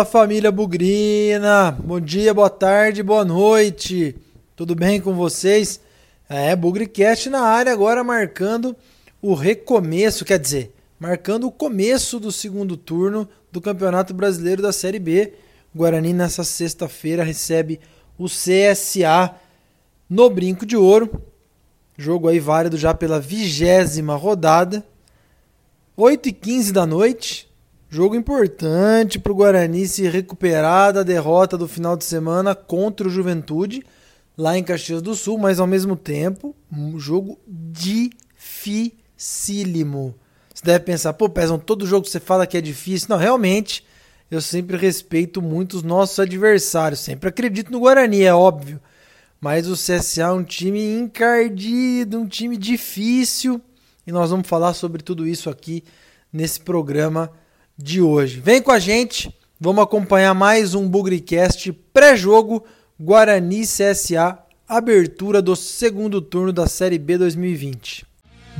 Fala família Bugrina! Bom dia, boa tarde, boa noite! Tudo bem com vocês? É, Bugricast na área agora marcando o recomeço, quer dizer, marcando o começo do segundo turno do Campeonato Brasileiro da Série B. Guarani nessa sexta-feira recebe o CSA no Brinco de Ouro. Jogo aí válido já pela vigésima rodada. 8 e 15 da noite. Jogo importante para o Guarani se recuperar da derrota do final de semana contra o Juventude, lá em Caxias do Sul, mas ao mesmo tempo, um jogo dificílimo. Você deve pensar, pô, Pezão, todo jogo que você fala que é difícil. Não, realmente, eu sempre respeito muito os nossos adversários. Sempre acredito no Guarani, é óbvio. Mas o CSA é um time encardido, um time difícil e nós vamos falar sobre tudo isso aqui nesse programa de hoje. Vem com a gente, vamos acompanhar mais um Bugricast pré-jogo Guarani CSA, abertura do segundo turno da Série B 2020.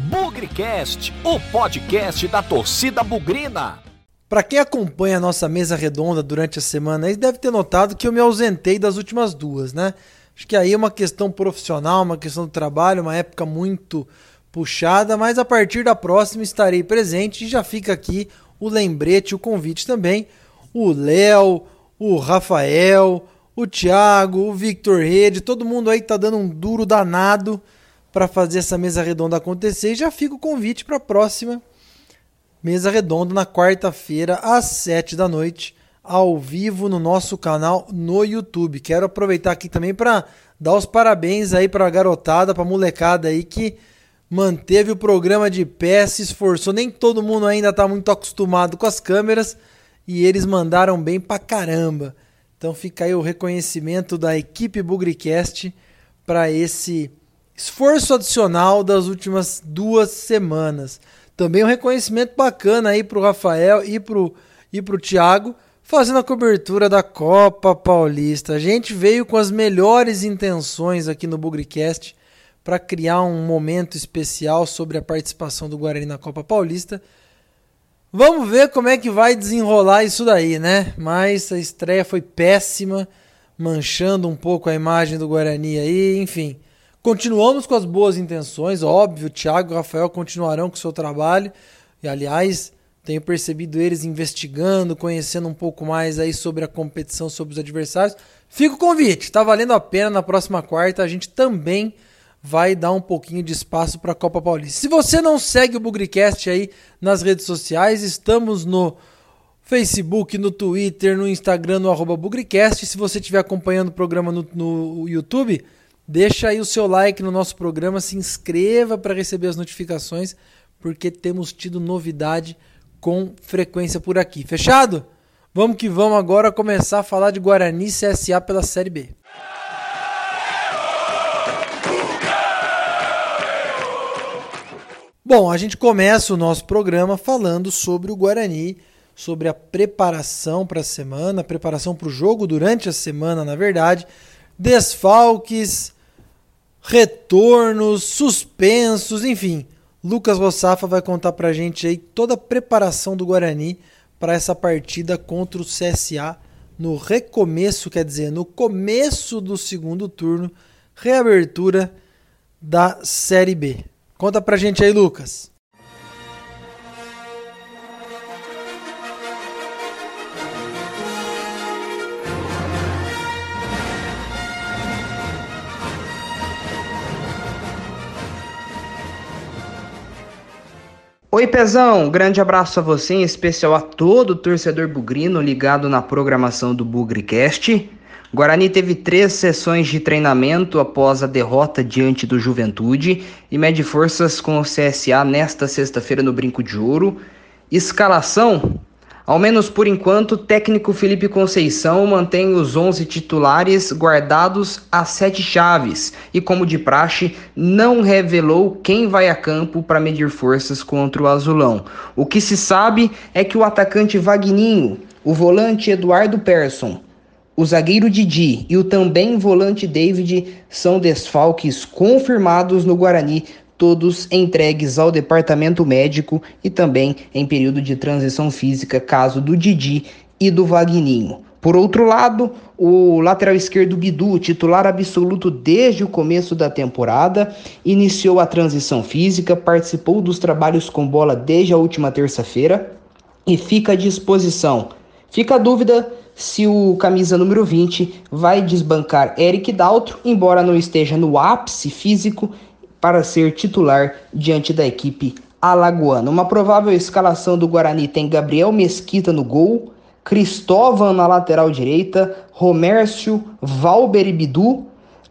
Bugricast, o podcast da torcida bugrina. Para quem acompanha a nossa mesa redonda durante a semana, aí deve ter notado que eu me ausentei das últimas duas, né? Acho que aí é uma questão profissional, uma questão do trabalho, uma época muito puxada, mas a partir da próxima estarei presente e já fica aqui o lembrete, o convite também. O Léo, o Rafael, o Thiago, o Victor Rede, todo mundo aí tá dando um duro danado para fazer essa mesa redonda acontecer. E já fica o convite para a próxima mesa redonda na quarta-feira às sete da noite, ao vivo no nosso canal no YouTube. Quero aproveitar aqui também para dar os parabéns aí para a garotada, para a molecada aí que manteve o programa de pé, se esforçou. Nem todo mundo ainda está muito acostumado com as câmeras e eles mandaram bem pra caramba. Então fica aí o reconhecimento da equipe Bugricast para esse esforço adicional das últimas duas semanas. Também um reconhecimento bacana aí pro Rafael e pro, e pro Thiago fazendo a cobertura da Copa Paulista. A gente veio com as melhores intenções aqui no Bugricast para criar um momento especial sobre a participação do Guarani na Copa Paulista. Vamos ver como é que vai desenrolar isso daí, né? Mas a estreia foi péssima, manchando um pouco a imagem do Guarani aí, enfim. Continuamos com as boas intenções, óbvio, Thiago e Rafael continuarão com o seu trabalho. E aliás, tenho percebido eles investigando, conhecendo um pouco mais aí sobre a competição, sobre os adversários. Fica o convite, está valendo a pena na próxima quarta a gente também vai dar um pouquinho de espaço para a Copa Paulista. Se você não segue o Bugricast aí nas redes sociais, estamos no Facebook, no Twitter, no Instagram, no arroba Bugricast. Se você estiver acompanhando o programa no, no YouTube, deixa aí o seu like no nosso programa, se inscreva para receber as notificações, porque temos tido novidade com frequência por aqui. Fechado? Vamos que vamos agora começar a falar de Guarani CSA pela Série B. Bom, a gente começa o nosso programa falando sobre o Guarani, sobre a preparação para a semana, a preparação para o jogo durante a semana, na verdade, desfalques, retornos, suspensos, enfim. Lucas Rossafa vai contar para a gente aí toda a preparação do Guarani para essa partida contra o CSA no recomeço, quer dizer, no começo do segundo turno, reabertura da Série B. Conta pra gente aí, Lucas. Oi, Pezão! Grande abraço a você, em especial a todo torcedor bugrino ligado na programação do Bugricast. Guarani teve três sessões de treinamento após a derrota diante do Juventude e mede forças com o CSA nesta sexta-feira no Brinco de Ouro. Escalação: ao menos por enquanto, o técnico Felipe Conceição mantém os 11 titulares guardados a sete chaves e, como de praxe, não revelou quem vai a campo para medir forças contra o Azulão. O que se sabe é que o atacante Vagninho, o volante Eduardo Persson, o zagueiro Didi e o também volante David são desfalques confirmados no Guarani, todos entregues ao departamento médico e também em período de transição física, caso do Didi e do Vagninho. Por outro lado, o lateral esquerdo Bidu, titular absoluto desde o começo da temporada, iniciou a transição física, participou dos trabalhos com bola desde a última terça-feira e fica à disposição. Fica a dúvida se o camisa número 20 vai desbancar Eric Daltro, embora não esteja no ápice físico para ser titular diante da equipe alagoana. Uma provável escalação do Guarani tem Gabriel Mesquita no gol, Cristóvão na lateral direita, Romércio, Valber e Bidu,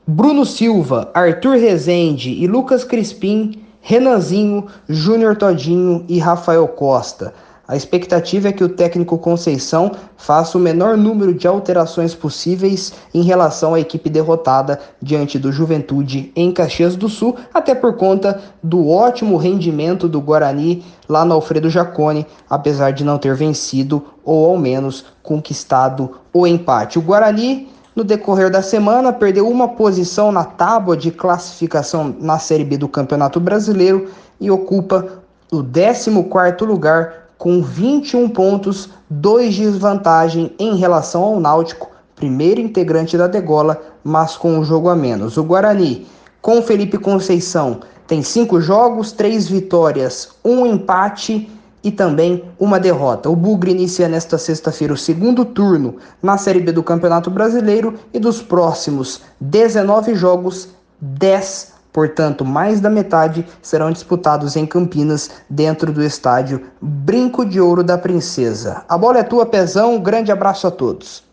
Bruno Silva, Arthur Rezende e Lucas Crispim, Renanzinho, Júnior Todinho e Rafael Costa. A expectativa é que o técnico Conceição faça o menor número de alterações possíveis em relação à equipe derrotada diante do Juventude em Caxias do Sul, até por conta do ótimo rendimento do Guarani lá no Alfredo Jacone, apesar de não ter vencido ou ao menos conquistado o empate. O Guarani no decorrer da semana, perdeu uma posição na tábua de classificação na Série B do Campeonato Brasileiro e ocupa o 14º lugar com 21 pontos, dois de desvantagem em relação ao Náutico, primeiro integrante da degola, mas com um jogo a menos. O Guarani, com Felipe Conceição, tem cinco jogos, três vitórias, um empate e também uma derrota. O Bugre inicia nesta sexta-feira o segundo turno na Série B do Campeonato Brasileiro e dos próximos 19 jogos, 10 Portanto, mais da metade serão disputados em Campinas, dentro do estádio Brinco de Ouro da Princesa. A bola é tua, Pezão. Um grande abraço a todos.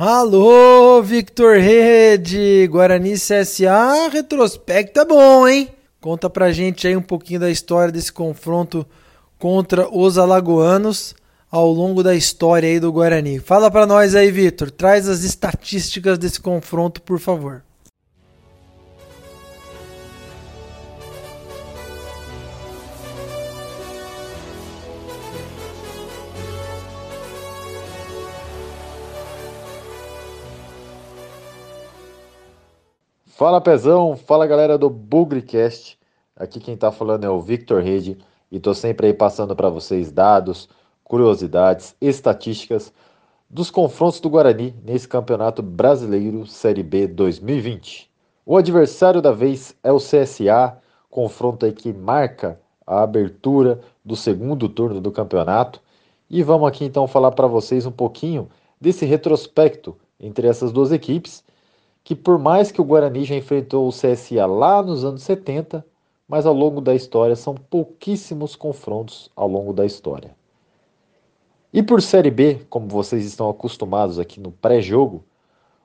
Alô, Victor Rede, Guarani CSA, retrospecto é bom, hein? Conta pra gente aí um pouquinho da história desse confronto contra os alagoanos ao longo da história aí do Guarani. Fala para nós aí, Vitor. Traz as estatísticas desse confronto, por favor. Fala Pezão, fala galera do Bugrecast. Aqui quem tá falando é o Victor Rede e tô sempre aí passando para vocês dados, curiosidades, estatísticas dos confrontos do Guarani nesse Campeonato Brasileiro Série B 2020. O adversário da vez é o CSA, confronto aí que marca a abertura do segundo turno do campeonato. E vamos aqui então falar para vocês um pouquinho desse retrospecto entre essas duas equipes, que por mais que o Guarani já enfrentou o CSA lá nos anos 70, mas ao longo da história são pouquíssimos confrontos ao longo da história. E por Série B, como vocês estão acostumados aqui no pré-jogo,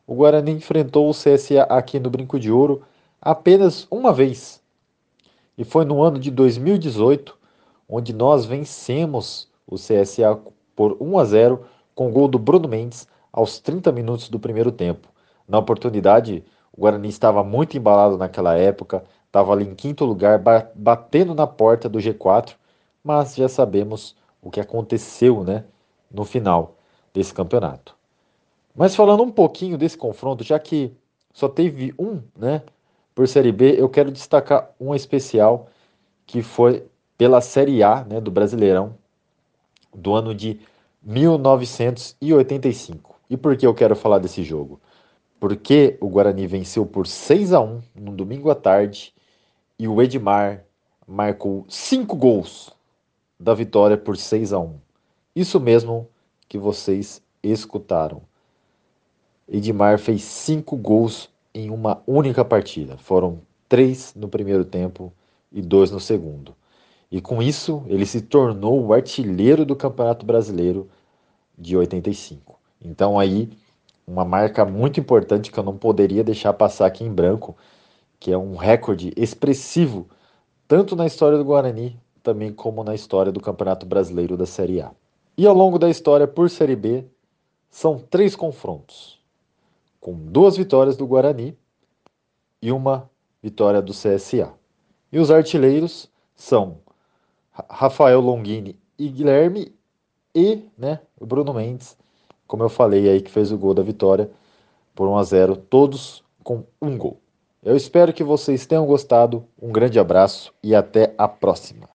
o Guarani enfrentou o CSA aqui no Brinco de Ouro apenas uma vez. E foi no ano de 2018, onde nós vencemos o CSA por 1 a 0 com o gol do Bruno Mendes aos 30 minutos do primeiro tempo. Na oportunidade, o Guarani estava muito embalado naquela época, estava ali em quinto lugar, batendo na porta do G4, mas já sabemos o que aconteceu, né? No final desse campeonato. Mas falando um pouquinho desse confronto, já que só teve um, né, por Série B, eu quero destacar um especial que foi pela Série A, né, do Brasileirão, do ano de 1985. E por que eu quero falar desse jogo? Porque o Guarani venceu por 6 a 1 no domingo à tarde e o Edmar marcou cinco gols da vitória por 6 a 1. Isso mesmo que vocês escutaram. Edmar fez cinco gols em uma única partida. Foram três no primeiro tempo e dois no segundo. E com isso, ele se tornou o artilheiro do Campeonato Brasileiro de 85. Então aí, uma marca muito importante que eu não poderia deixar passar aqui em branco, que é um recorde expressivo, tanto na história do Guarani, também como na história do Campeonato Brasileiro da Série A. E ao longo da história por Série B, são três confrontos, com duas vitórias do Guarani e uma vitória do CSA. E os artilheiros são Rafael Longini e Guilherme e né, o Bruno Mendes, como eu falei aí, que fez o gol da vitória por 1 a 0 todos com um gol. Eu espero que vocês tenham gostado. Um grande abraço e até a próxima.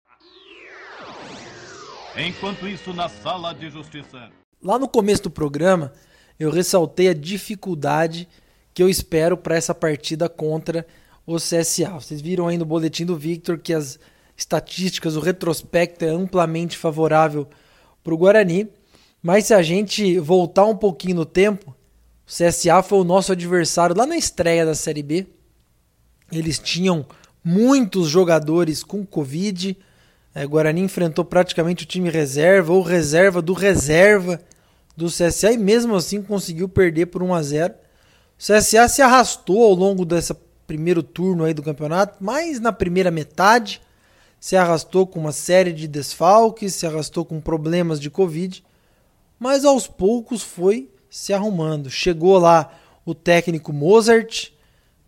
Enquanto isso, na sala de justiça. Lá no começo do programa, eu ressaltei a dificuldade que eu espero para essa partida contra o CSA. Vocês viram aí no boletim do Victor que as estatísticas, o retrospecto é amplamente favorável para o Guarani. Mas se a gente voltar um pouquinho no tempo, o CSA foi o nosso adversário lá na estreia da Série B. Eles tinham muitos jogadores com Covid. É, Guarani enfrentou praticamente o time reserva ou reserva do reserva do CSA e mesmo assim conseguiu perder por 1 a 0. O CSA se arrastou ao longo desse primeiro turno aí do campeonato, mas na primeira metade se arrastou com uma série de desfalques, se arrastou com problemas de Covid, mas aos poucos foi se arrumando. Chegou lá o técnico Mozart,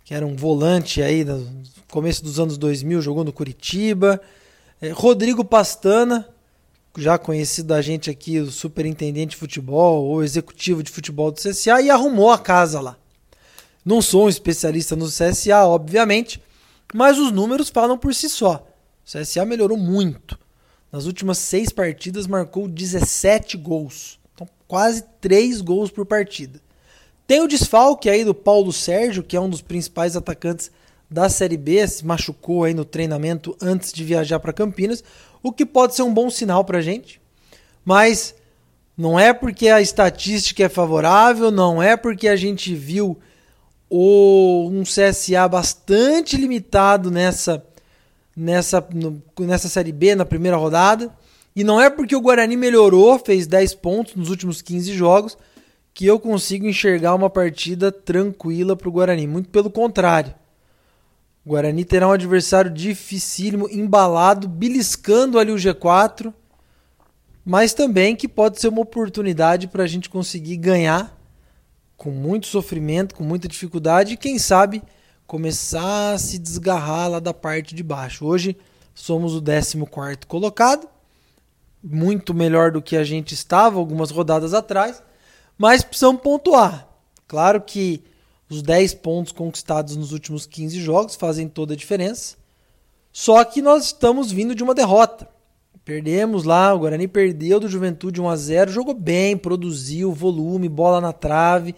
que era um volante aí no começo dos anos 2000, jogou no Curitiba. É, Rodrigo Pastana, já conhecido da gente aqui, o superintendente de futebol ou executivo de futebol do CSA, e arrumou a casa lá. Não sou um especialista no CSA, obviamente, mas os números falam por si só. O CSA melhorou muito. Nas últimas seis partidas marcou 17 gols. Então, quase 3 gols por partida. Tem o desfalque aí do Paulo Sérgio, que é um dos principais atacantes da Série B, se machucou aí no treinamento antes de viajar para Campinas, o que pode ser um bom sinal para a gente. Mas não é porque a estatística é favorável, não é porque a gente viu o, um CSA bastante limitado nessa nessa, no, nessa Série B, na primeira rodada. E não é porque o Guarani melhorou, fez 10 pontos nos últimos 15 jogos, que eu consigo enxergar uma partida tranquila para o Guarani. Muito pelo contrário. O Guarani terá um adversário dificílimo, embalado, beliscando ali o G4, mas também que pode ser uma oportunidade para a gente conseguir ganhar com muito sofrimento, com muita dificuldade e quem sabe começar a se desgarrar lá da parte de baixo. Hoje somos o 14 colocado, muito melhor do que a gente estava algumas rodadas atrás, mas precisamos pontuar. Claro que os 10 pontos conquistados nos últimos 15 jogos fazem toda a diferença. Só que nós estamos vindo de uma derrota. Perdemos lá, o Guarani perdeu do Juventude 1 a 0 jogou bem, produziu volume, bola na trave,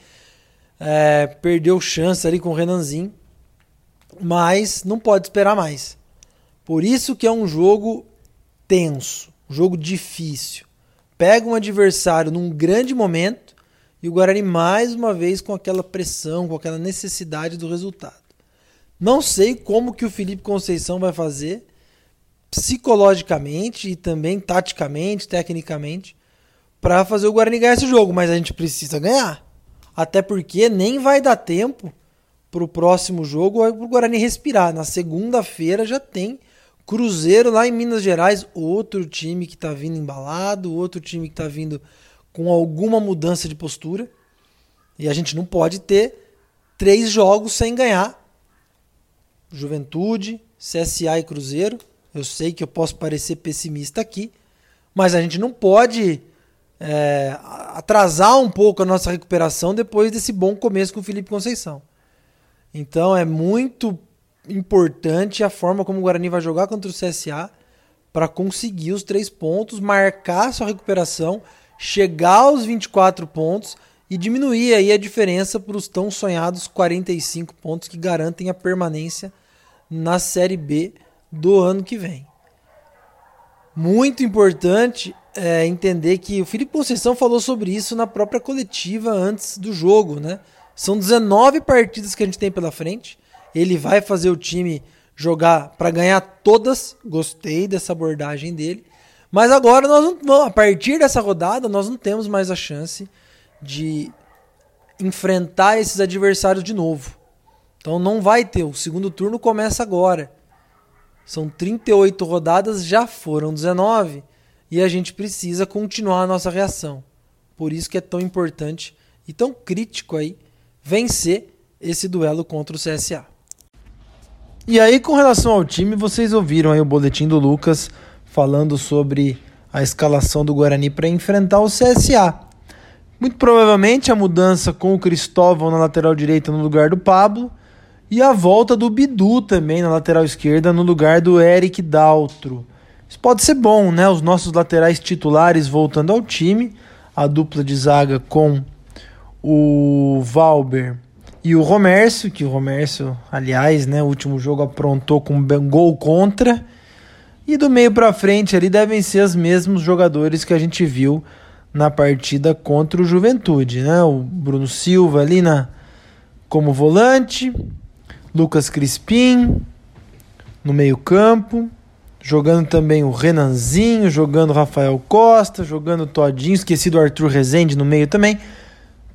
é, perdeu chance ali com o Renanzinho mas não pode esperar mais. Por isso que é um jogo tenso, um jogo difícil. Pega um adversário num grande momento e o Guarani mais uma vez com aquela pressão, com aquela necessidade do resultado. Não sei como que o Felipe Conceição vai fazer psicologicamente e também taticamente, tecnicamente, para fazer o Guarani ganhar esse jogo, mas a gente precisa ganhar. Até porque nem vai dar tempo para o próximo jogo é o Guarani respirar. Na segunda-feira já tem Cruzeiro lá em Minas Gerais, outro time que está vindo embalado, outro time que está vindo com alguma mudança de postura. E a gente não pode ter três jogos sem ganhar. Juventude, CSA e Cruzeiro. Eu sei que eu posso parecer pessimista aqui, mas a gente não pode é, atrasar um pouco a nossa recuperação depois desse bom começo com o Felipe Conceição. Então é muito importante a forma como o Guarani vai jogar contra o CSA para conseguir os três pontos, marcar sua recuperação, chegar aos 24 pontos e diminuir aí a diferença para os tão sonhados 45 pontos que garantem a permanência na Série B do ano que vem. Muito importante é entender que o Felipe Conceição falou sobre isso na própria coletiva antes do jogo, né? São 19 partidas que a gente tem pela frente. Ele vai fazer o time jogar para ganhar todas. Gostei dessa abordagem dele. Mas agora nós não, a partir dessa rodada nós não temos mais a chance de enfrentar esses adversários de novo. Então não vai ter, o segundo turno começa agora. São 38 rodadas, já foram 19 e a gente precisa continuar a nossa reação. Por isso que é tão importante e tão crítico aí vencer esse duelo contra o CSA. E aí, com relação ao time, vocês ouviram aí o boletim do Lucas falando sobre a escalação do Guarani para enfrentar o CSA. Muito provavelmente a mudança com o Cristóvão na lateral direita no lugar do Pablo e a volta do Bidu também na lateral esquerda no lugar do Eric Daltro. Isso pode ser bom, né? Os nossos laterais titulares voltando ao time, a dupla de zaga com o Valber e o Romércio, que o Romércio, aliás, né, o último jogo aprontou com um gol contra. E do meio para frente ali devem ser os mesmos jogadores que a gente viu na partida contra o Juventude, né? O Bruno Silva ali na como volante, Lucas Crispim no meio-campo, jogando também o Renanzinho, jogando o Rafael Costa, jogando o Todinho, esqueci do Arthur Rezende no meio também.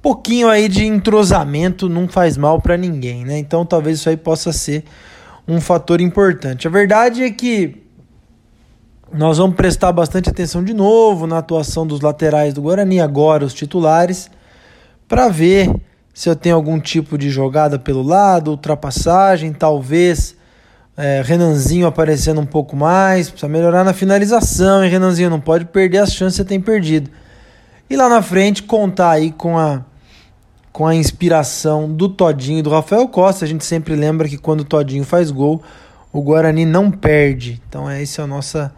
Pouquinho aí de entrosamento não faz mal para ninguém, né? Então talvez isso aí possa ser um fator importante. A verdade é que nós vamos prestar bastante atenção de novo na atuação dos laterais do Guarani, agora os titulares, para ver se eu tenho algum tipo de jogada pelo lado, ultrapassagem, talvez é, Renanzinho aparecendo um pouco mais, precisa melhorar na finalização, hein, Renanzinho? Não pode perder as chances que você tem perdido. E lá na frente contar aí com a, com a inspiração do Todinho e do Rafael Costa. A gente sempre lembra que quando o Todinho faz gol, o Guarani não perde. Então, é, essa é a nossa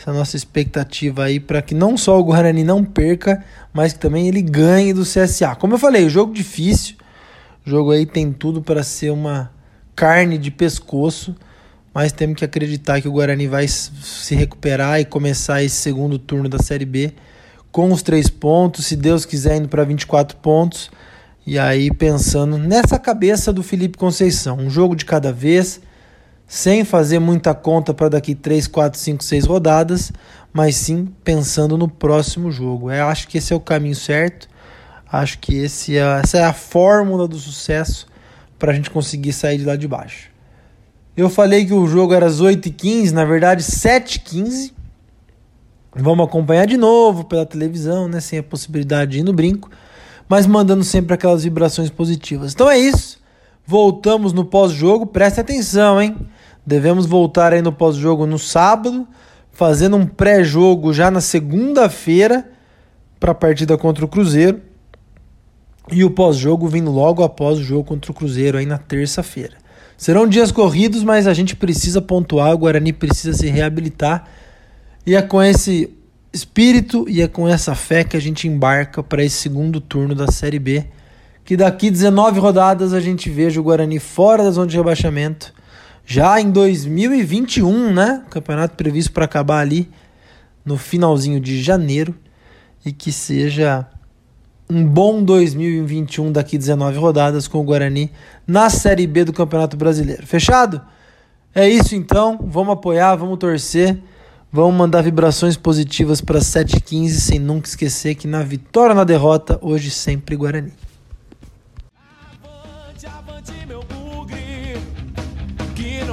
essa nossa expectativa aí para que não só o Guarani não perca, mas que também ele ganhe do CSA. Como eu falei, o jogo difícil, o jogo aí tem tudo para ser uma carne de pescoço, mas temos que acreditar que o Guarani vai se recuperar e começar esse segundo turno da Série B com os três pontos, se Deus quiser indo para 24 pontos. E aí pensando nessa cabeça do Felipe Conceição, um jogo de cada vez sem fazer muita conta para daqui 3, 4, 5, 6 rodadas, mas sim pensando no próximo jogo. Eu é, acho que esse é o caminho certo. Acho que esse é, essa é a fórmula do sucesso para a gente conseguir sair de lá de baixo. Eu falei que o jogo era às 8h15, na verdade 7h15. Vamos acompanhar de novo pela televisão, né? Sem a possibilidade de ir no brinco, mas mandando sempre aquelas vibrações positivas. Então é isso. Voltamos no pós-jogo. Preste atenção, hein? Devemos voltar aí no pós-jogo no sábado, fazendo um pré-jogo já na segunda-feira para a partida contra o Cruzeiro. E o pós-jogo vindo logo após o jogo contra o Cruzeiro aí na terça-feira. Serão dias corridos, mas a gente precisa pontuar, o Guarani precisa se reabilitar. E é com esse espírito e é com essa fé que a gente embarca para esse segundo turno da Série B. Que daqui 19 rodadas a gente veja o Guarani fora da zona de rebaixamento já em 2021, né? Campeonato previsto para acabar ali no finalzinho de janeiro e que seja um bom 2021 daqui 19 rodadas com o Guarani na Série B do Campeonato Brasileiro. Fechado? É isso então, vamos apoiar, vamos torcer, vamos mandar vibrações positivas para 715 sem nunca esquecer que na vitória ou na derrota, hoje sempre Guarani.